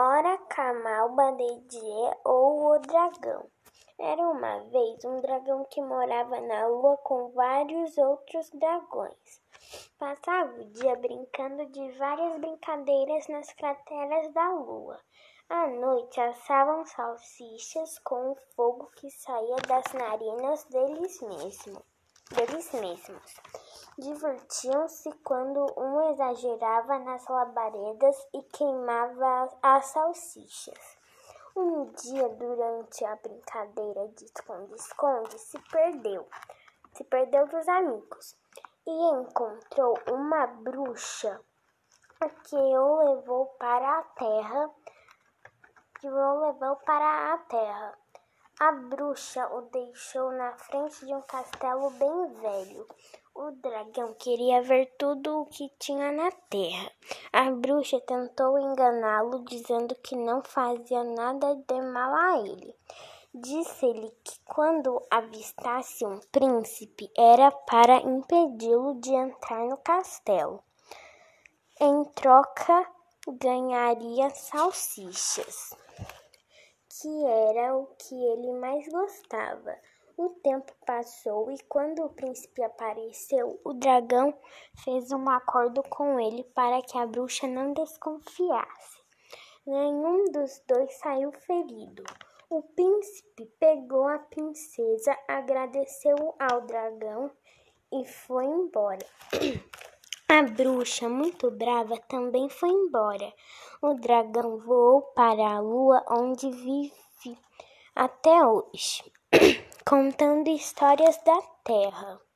Ora Kamal Bandedier ou o dragão. Era uma vez um dragão que morava na lua com vários outros dragões. Passava o dia brincando de várias brincadeiras nas crateras da lua. À noite assavam salsichas com o fogo que saía das narinas deles mesmos. Deles mesmos. Divertiam-se quando um exagerava nas labaredas e queimava as salsichas. Um dia, durante a brincadeira de esconde-esconde, se perdeu. Se perdeu dos amigos e encontrou uma bruxa que o levou para a terra, que o levou para a terra. A bruxa o deixou na frente de um castelo bem velho. O dragão queria ver tudo o que tinha na terra. A bruxa tentou enganá-lo, dizendo que não fazia nada de mal a ele. Disse-lhe que quando avistasse um príncipe era para impedi-lo de entrar no castelo. Em troca, ganharia salsichas que era o que ele mais gostava. O tempo passou e quando o príncipe apareceu, o dragão fez um acordo com ele para que a bruxa não desconfiasse. Nenhum dos dois saiu ferido. O príncipe pegou a princesa, agradeceu ao dragão e foi embora. A bruxa, muito brava, também foi embora. O dragão voou para a lua, onde vive até hoje, contando histórias da terra.